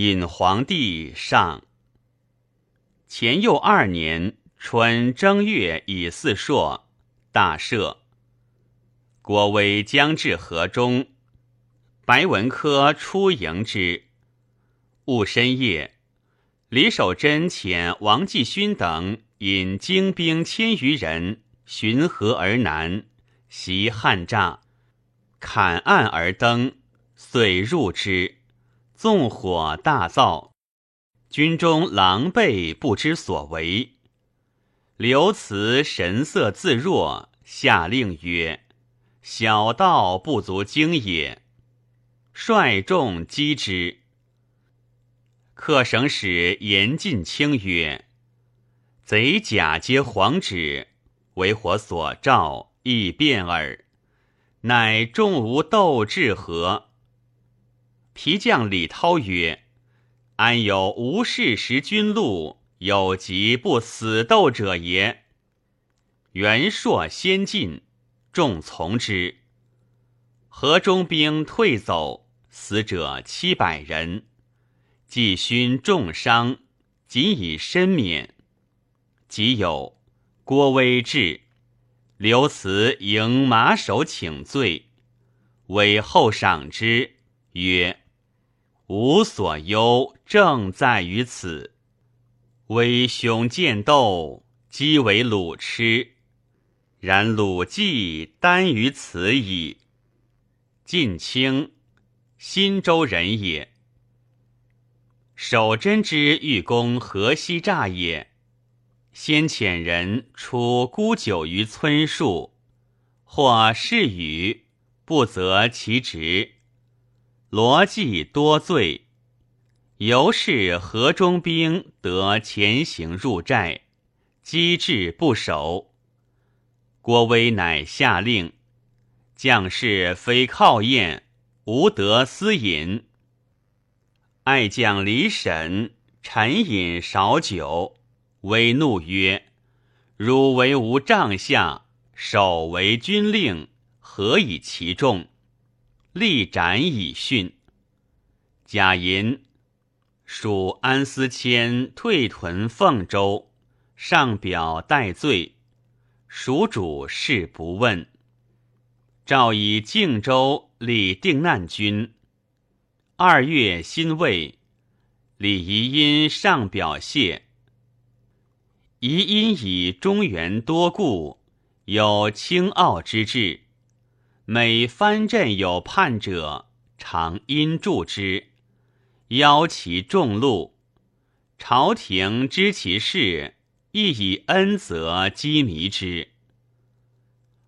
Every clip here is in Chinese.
引皇帝上。前佑二年春正月乙巳朔，大赦。国威将至河中，白文科出迎之。戊申夜，李守贞遣王继勋等引精兵千余人巡河而南，袭汉栅，砍岸而登。遂入之，纵火大造，军中狼狈不知所为。刘慈神色自若，下令曰：“小道不足惊也。”率众击之。客省使严进清曰：“贼甲皆黄纸，为火所照，易变耳。乃众无斗志何？”皮将李涛曰：“安有无事识君禄，有疾不死斗者也？”袁硕先进，众从之。河中兵退走，死者七百人。季勋重伤，仅以身免。即有郭威至，刘慈迎马首请罪，韦后赏之，曰。吾所忧，正在于此。威兄见斗，即为鲁痴。然鲁计单于此矣。晋清，新州人也。守贞之欲攻河西栅也，先遣人出沽酒于村树，或是雨，不择其职。罗辑多罪，由是河中兵得前行入寨，机智不守。郭威乃下令，将士非靠宴，无得私饮。爱将李审沉饮少酒，威怒曰：“汝为吾帐下，守为军令，何以其众？”立斩以训。贾银属安思迁退屯凤州，上表待罪，蜀主事不问。诏以靖州立定难军。二月辛未，李仪因上表谢。仪因以中原多故，有轻傲之志。每藩镇有叛者，常因助之，邀其众禄。朝廷知其事，亦以恩泽积弥之。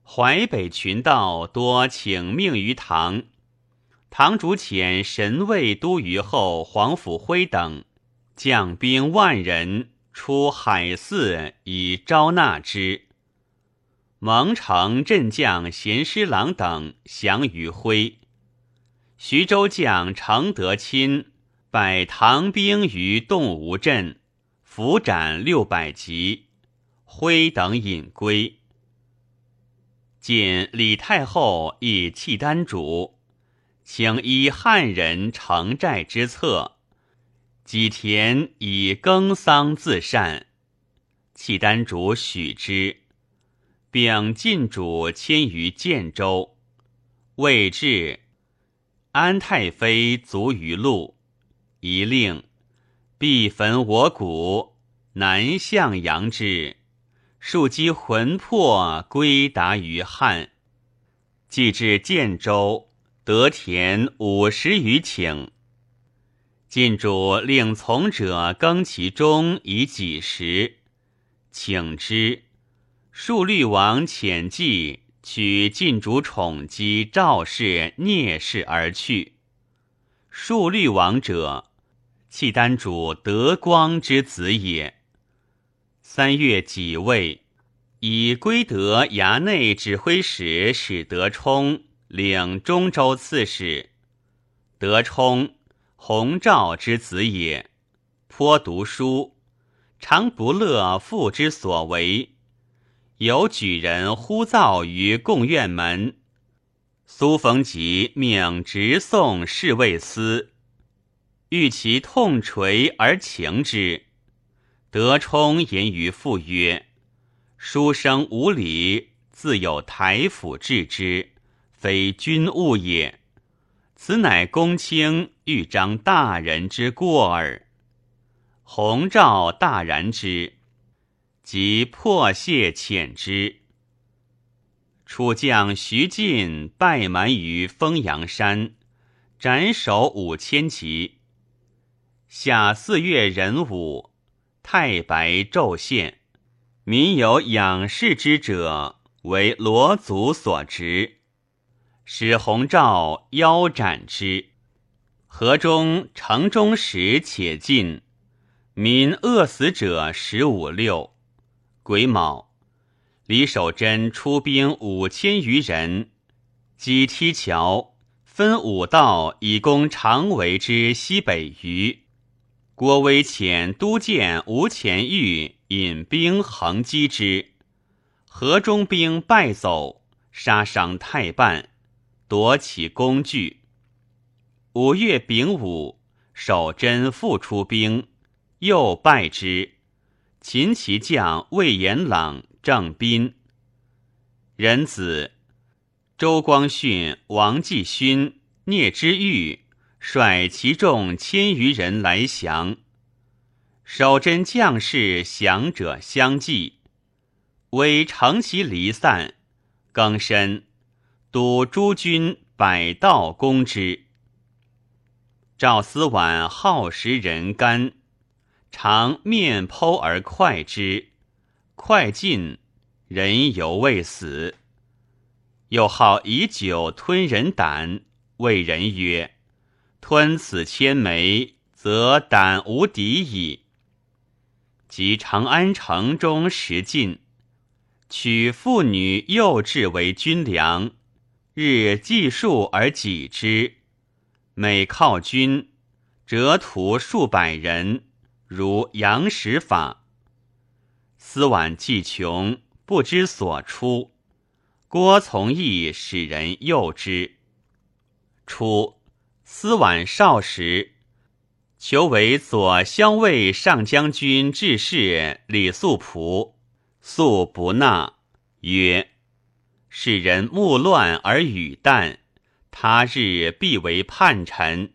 淮北群盗多请命于唐，唐主遣神卫都虞候黄甫辉等将兵万人出海泗以招纳之。蒙城镇将贤师郎等降于徽，徐州将程德钦拜唐兵于洞吴镇，伏斩六百级，徽等引归。见李太后以契丹主，请依汉人城寨之策，几田以耕桑自善，契丹主许之。并晋主迁于建州，未至，安太妃卒于路，一令必焚我骨，南向阳之，庶积魂魄归达于汉。既至建州，得田五十余顷。晋主令从者耕其中以几时，请之。数律王遣计取晋主宠姬赵氏聂氏而去。数律王者，契丹主德光之子也。三月己未，以归德衙内指挥使史德充领中州刺史。德充，洪昭之子也，颇读书，常不乐父之所为。有举人呼噪于贡院门，苏逢吉命直送侍卫司。欲其痛垂而情之。德充言于父曰：“书生无礼，自有台府治之，非君务也。此乃公卿欲彰大人之过耳。”弘照大然之，即破谢遣之。楚将徐进败蛮于丰阳山，斩首五千骑。下四月壬午，太白昼现，民有仰视之者，为罗祖所执，使弘照腰斩之。河中城中时且尽，民饿死者十五六。癸卯。李守贞出兵五千余人，击梯桥，分五道以攻长围之西北隅。郭威遣都监吴前玉引兵横击之，河中兵败走，杀伤太半，夺其工具。五月丙午，守贞复出兵，又败之。秦其将魏延朗。郑斌、仁子、周光训、王继勋、聂之玉率其众千余人来降，守贞将士降者相继，为乘其离散，更深，督诸军百道攻之。赵思婉好食人干，常面剖而快之。快进，人犹未死。又好以酒吞人胆，谓人曰：“吞此千枚，则胆无敌矣。”及长安城中食尽，取妇女幼稚为军粮，日计数而己之。每靠军，折屠数百人，如杨史法。思婉既穷，不知所出。郭从义使人诱之。初，思婉少时，求为左骁卫上将军致仕李素仆，素不纳，曰：“使人目乱而语淡，他日必为叛臣。”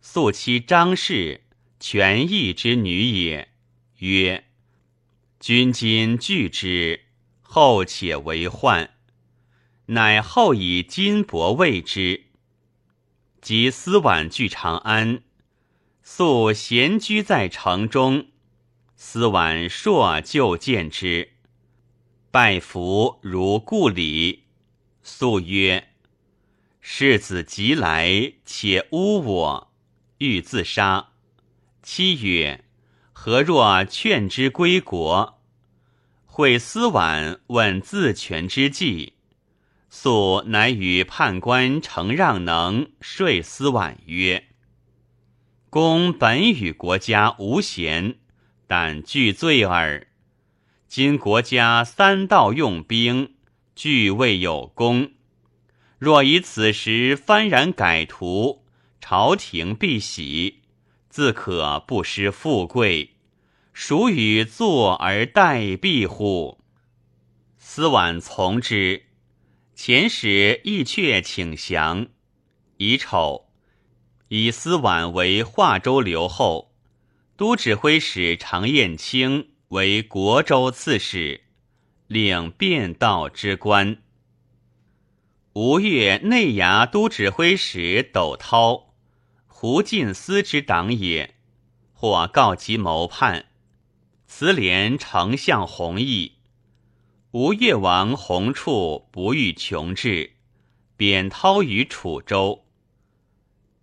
素妻张氏，权义之女也，曰。君今拒之，后且为患。乃后以金帛慰之。及思婉据长安，素闲居在城中。思婉朔就见之，拜服如故礼。素曰：“世子即来，且污我，欲自杀。”妻曰。何若劝之归国？会思婉问自权之计，素乃与判官承让能说思婉曰：“公本与国家无嫌，但惧罪耳。今国家三道用兵，俱未有功。若以此时幡然改图，朝廷必喜。”自可不失富贵，孰与坐而待毙乎？思婉从之。遣使亦却请降。乙丑，以思婉为华州留后，都指挥使常彦卿为国州刺史，领便道之官。吴越内衙都指挥使斗涛。胡进思之党也，或告其谋叛，辞连丞相弘毅。吴越王弘处不欲穷志，贬涛于楚州。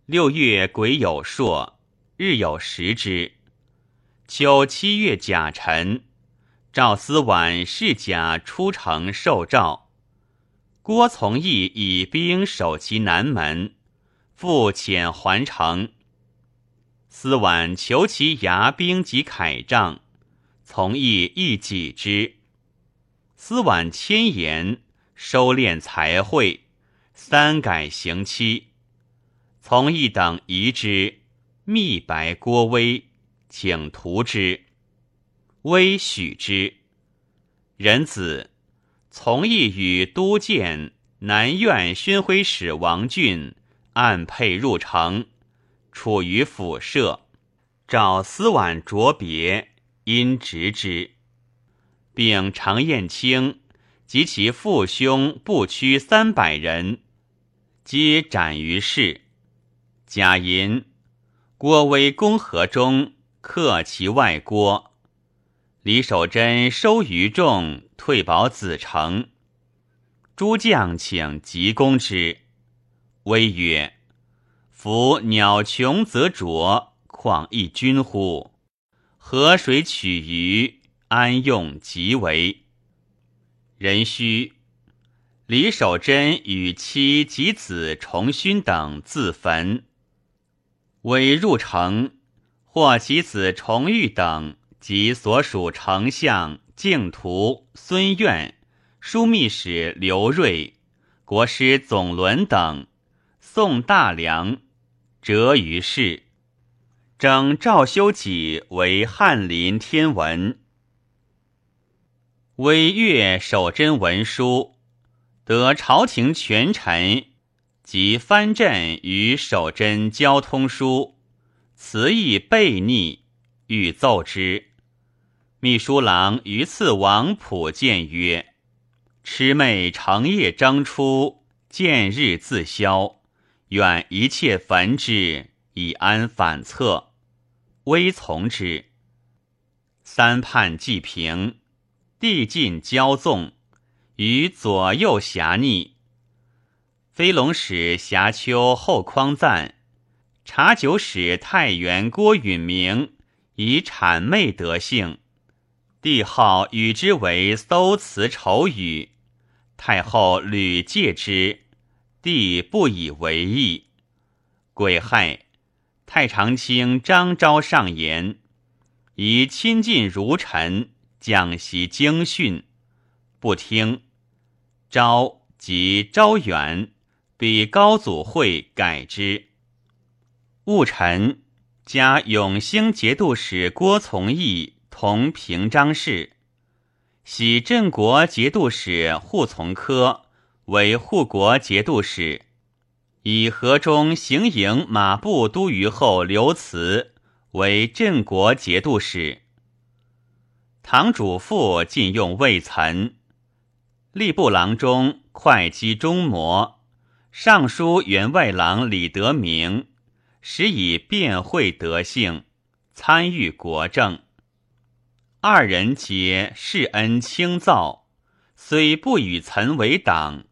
六月癸酉朔，日有食之。秋七月甲辰，赵思婉侍甲出城受诏，郭从义以兵守其南门。复遣还城，思婉求其牙兵及铠杖，从义亦己之。思婉谦言，收敛才会，三改行期。从义等疑之，密白郭威，请图之。威许之。仁子从义与都监南院宣徽使王俊按配入城，处于府舍。召司婉卓别，因执之，并常彦卿及其父兄不屈三百人，皆斩于市。贾银郭威公河中，克其外郭。李守贞收余众，退保子城。诸将请急攻之，威曰：“夫鸟穷则啄。”况一君乎？河水取鱼，安用即为？人须李守贞与妻及子重勋等自焚。为入城，或其子重玉等及所属丞相敬图、孙苑、枢密使刘瑞、国师总伦等送大梁，折于市。征赵修己为翰林天文，微阅守贞文书，得朝廷权臣及藩镇与守贞交通书，词意悖逆，欲奏之。秘书郎于次王普谏曰：“魑魅长夜征出，见日自消，愿一切焚之，以安反侧。”微从之。三叛既平，地尽骄纵，于左右侠逆。飞龙使侠丘后匡赞，茶酒使太原郭允明以谄媚德性，帝号与之为搜辞丑语。太后屡戒之，帝不以为意。癸亥。太常卿张昭上言，以亲近儒臣，讲习经训，不听。昭即昭远，比高祖会改之。戊辰，加永兴节度使郭从义同平章事，喜镇国节度使扈从科为护国节度使。以河中行营马步都虞后刘慈为镇国节度使。堂主父禁用魏岑，吏部郎中会稽中模，尚书员外郎李德明，时以辩会德性，参与国政。二人皆世恩轻造，虽不与岑为党，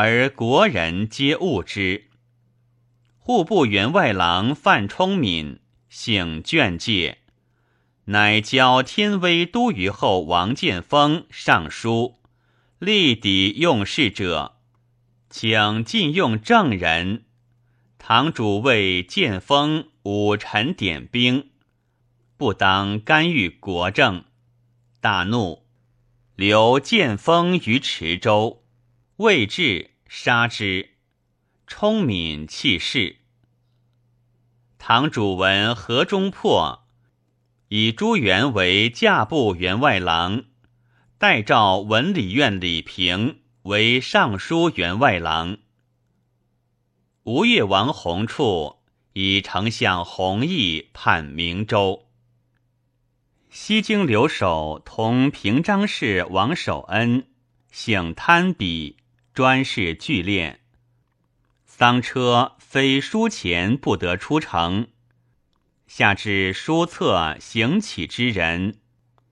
而国人皆恶之。户部员外郎范冲敏醒眷介，乃交天威都虞后王建峰上书，力抵用事者，请禁用正人。堂主为建峰武臣点兵，不当干预国政，大怒，留建峰于池州，未至杀之。充敏弃世。唐主闻河中破，以朱元为驾部员外郎，代召文理院李平为尚书员外郎。吴越王弘处以丞相弘毅判明州。西京留守同平章事王守恩，性贪鄙，专事聚敛。丧车非书钱不得出城，下至书册行乞之人，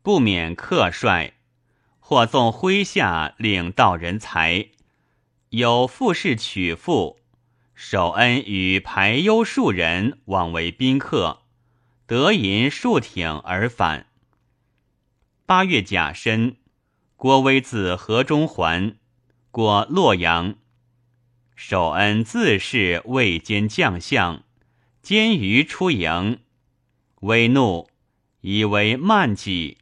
不免客帅，或纵麾下领道人才。有富士取妇，守恩与排忧数人往为宾客，得银数挺而返。八月甲申，郭威自河中还，过洛阳。守恩自是未兼将相，兼于出营，微怒，以为慢己，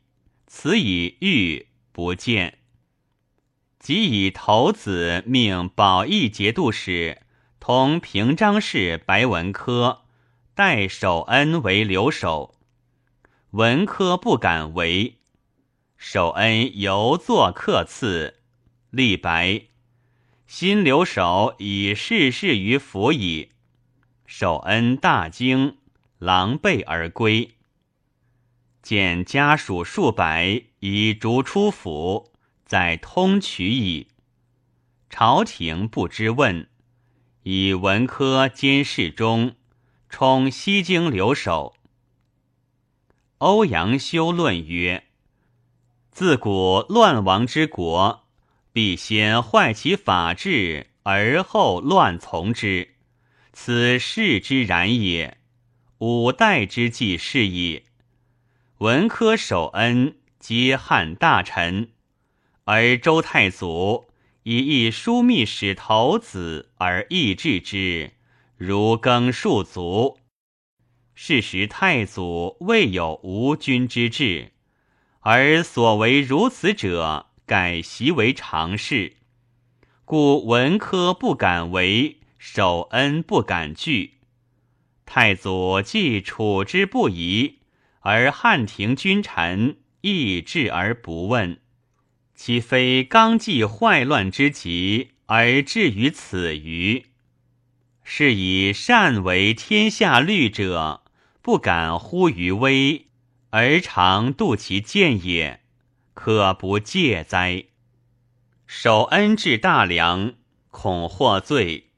此以欲不见。即以头子命保义节度使同平章事白文科代守恩为留守，文科不敢为。守恩犹作客次，立白。新留守以事事于府矣。守恩大惊，狼狈而归。见家属数百，已逐出府，在通衢矣。朝廷不知问，以文科监视中，充西京留守。欧阳修论曰：自古乱亡之国，必先坏其法治，而后乱从之，此世之然也。五代之计是矣。文科守恩，皆汉大臣，而周太祖。以一枢密使头子而抑制之，如耕戍卒。是时太祖未有无君之治，而所为如此者，改习为常事。故文科不敢为，守恩不敢拒。太祖既处之不疑，而汉庭君臣亦置而不问。岂非刚纪坏乱之极，而至于此于？是以善为天下律者，不敢忽于微，而常度其见也，可不戒哉？守恩至大梁，恐获罪，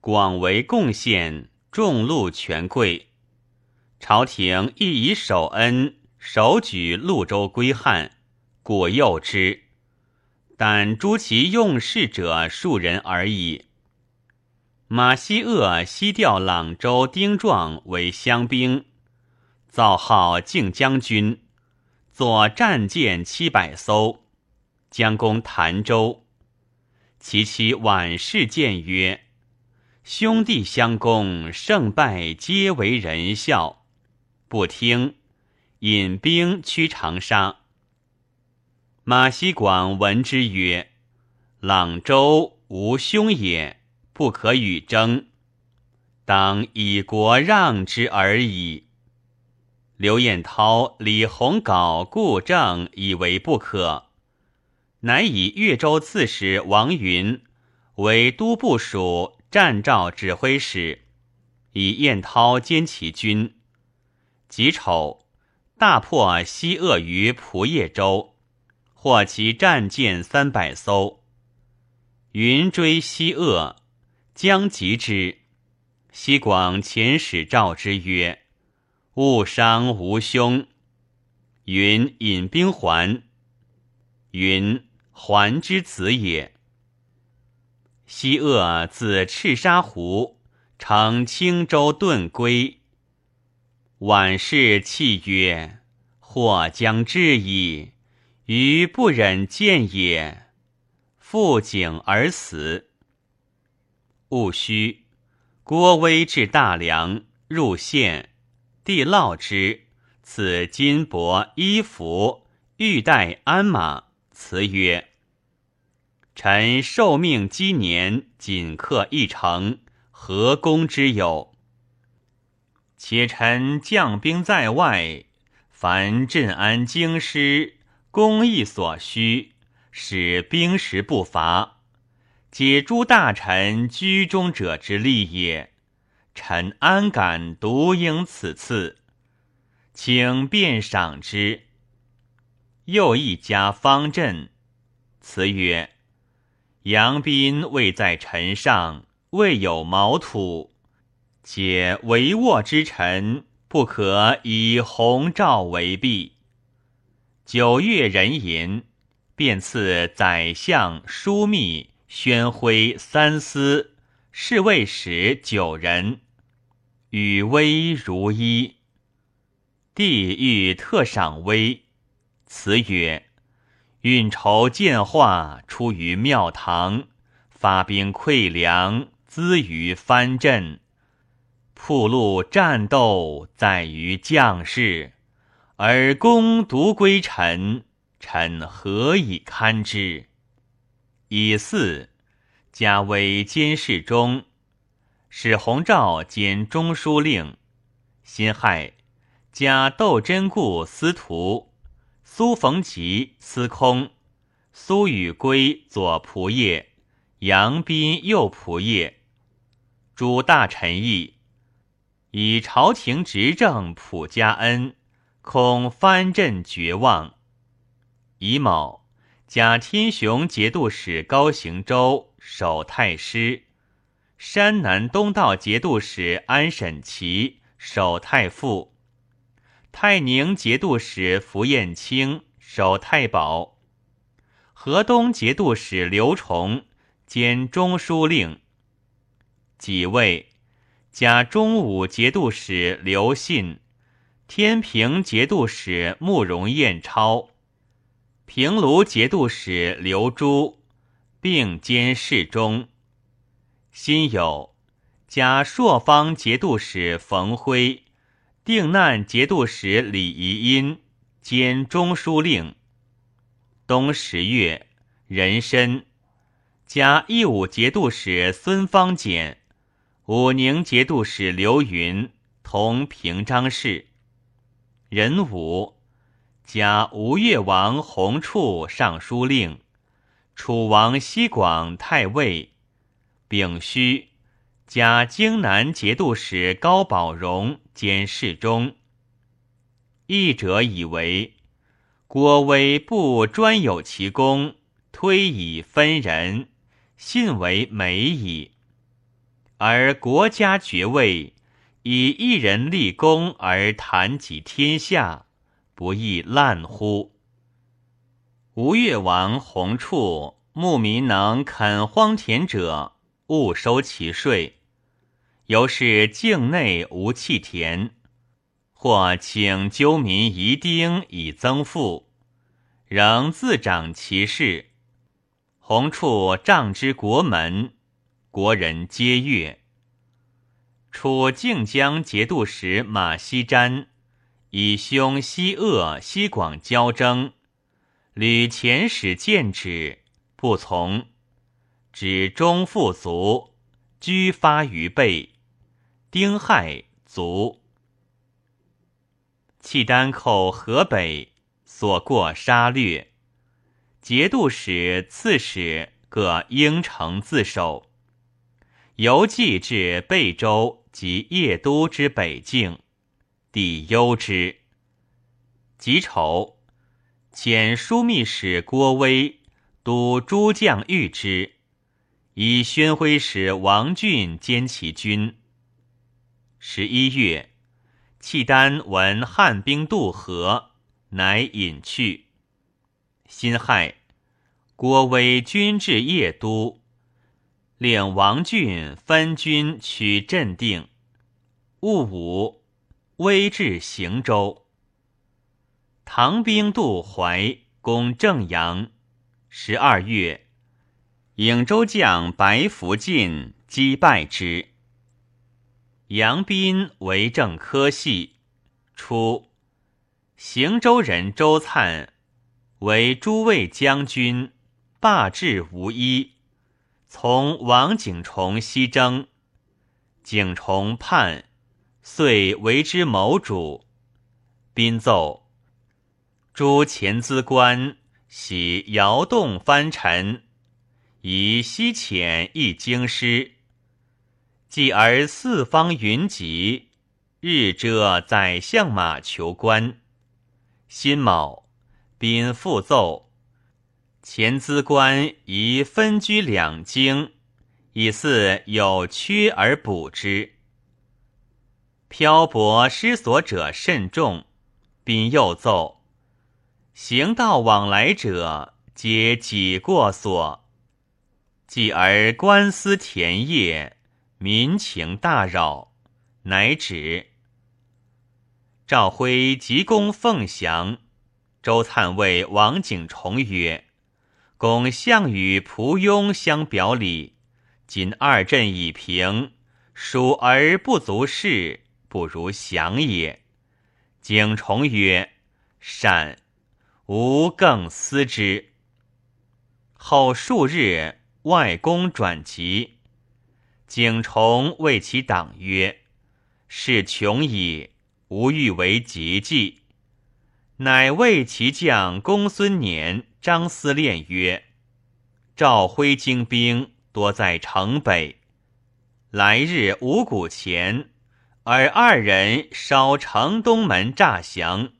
广为贡献，众禄权贵。朝廷亦以守恩首举潞州归汉，故诱之。但诛其用事者数人而已。马希鄂西调朗州丁壮为乡兵，造号靖将军，作战舰七百艘，将攻潭州。其妻婉氏谏曰：“兄弟相攻，胜败皆为人笑。”不听，引兵驱长沙。马希广闻之曰：“朗州无兄也，不可与争，当以国让之而已。”刘彦涛、李鸿镐故正以为不可，乃以越州刺史王云为都部署战诏指挥使，以彦涛兼其军。己丑，大破西鄂于蒲叶州。获其战舰三百艘，云追西鄂，将及之。西广遣使召之曰：“误伤无兄。”云引兵还。云还之子也。西鄂自赤沙湖乘青州遁归。晚氏泣曰：“或将至矣。”余不忍见也，负景而死。戊戌，郭威至大梁，入县，帝烙之，赐金帛、衣服、玉带、鞍马，辞曰：“臣受命积年，仅克一城，何功之有？且臣将兵在外，凡镇安京师。”公义所需，使兵食不乏，解诸大臣居中者之利也。臣安敢独应此次？请便赏之。又一家方阵，辞曰：“杨斌位在臣上，未有毛土，且帷幄之臣，不可以鸿诏为弊。”九月壬寅，便赐宰相、枢密、宣徽三司、侍卫使九人，与威如一。帝欲特赏威，辞曰：“运筹建化出于庙堂，发兵馈粮资于藩镇，铺路战斗在于将士。”而公独归臣，臣何以堪之？以四加威监视中，史弘照兼中书令，辛亥，加窦真固司徒，苏逢吉司空，苏与归左仆射，杨斌右仆射。诸大臣议，以朝廷执政普加恩，恐藩镇绝望。乙卯，加天雄节度使高行周。守太师。山南东道节度使安审琦守太傅，泰宁节度使符彦卿守太保，河东节度使刘崇兼中书令。几位，加中武节度使刘信，天平节度使慕容彦超，平卢节度使刘珠，并兼侍中。辛酉，加朔方节度使冯辉，定难节度使李仪因兼中书令。冬十月，壬申，加义武节度使孙方简，武宁节度使刘云同平章事。壬午，加吴越王弘处尚书令，楚王西广太尉。丙戌，加京南节度使高宝荣兼侍中。译者以为，郭威不专有其功，推以分人，信为美矣。而国家爵位，以一人立功而谈及天下，不亦滥乎？吴越王弘处牧民能垦荒田者。勿收其税，由是境内无弃田，或请纠民遗丁以增赋，仍自掌其事。弘处仗之国门，国人皆悦。楚靖江节度使马希瞻以兄西鄂、西广交征，吕遣使谏止，不从。指中富卒，居发于背。丁亥卒。契丹寇河北，所过杀掠。节度使、刺史各应城自守。游记至贝州及邺都之北境，抵忧之。己丑，遣枢密使郭威督诸将御之。以宣徽使王俊兼其军。十一月，契丹闻汉兵渡河，乃引去。辛亥，郭威军至邺都，令王俊分军取镇定。戊午，威至行州。唐兵渡淮，攻正阳。十二月。颍州将白福晋击败之。杨斌为政科系，初，行州人周粲为诸卫将军，罢至无一，从王景崇西征，景崇叛，遂为之谋主。宾奏：诸前资官喜摇动藩臣。以西遣一京师，继而四方云集，日遮宰相马求官。辛卯，宾复奏：前资官宜分居两京，以似有缺而补之。漂泊失所者甚众。宾又奏：行道往来者，皆己过所。继而官司田业，民情大扰，乃止。赵辉急攻凤翔，周粲谓王景崇曰：“公项羽、蒲庸相表里，今二阵已平，蜀而不足恃，不如降也。”景崇曰：“善，吾更思之。”后数日。外公转籍，景崇谓其党曰：“事穷矣，无欲为节计。乃谓其将公孙年、张思恋曰：“赵辉精兵多在城北，来日五谷前，而二人烧城东门诈降，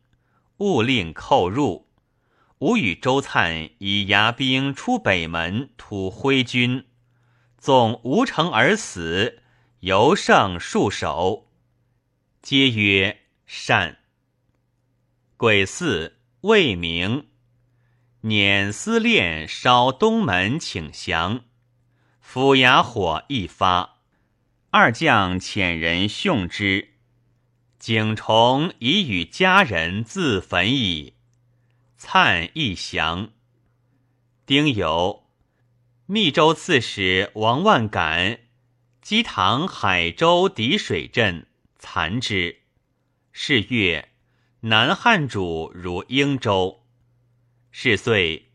勿令寇入。吾与周粲以牙兵出北门，突徽军，纵无城而死，犹胜数守。”皆曰：“善。”癸巳，未明，辇思炼烧东门请降，府衙火一发，二将遣人殉之。景崇已与家人自焚矣。灿亦降。丁酉，密州刺史王万感击唐海州敌水镇，残之。是月。南汉主如英州，是岁，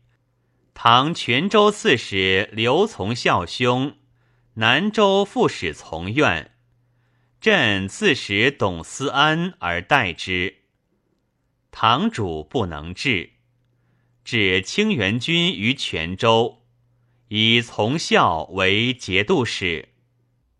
唐泉州刺史刘从孝兄，南州副使从愿，镇刺史董思安而代之。唐主不能治，置清源军于泉州，以从孝为节度使。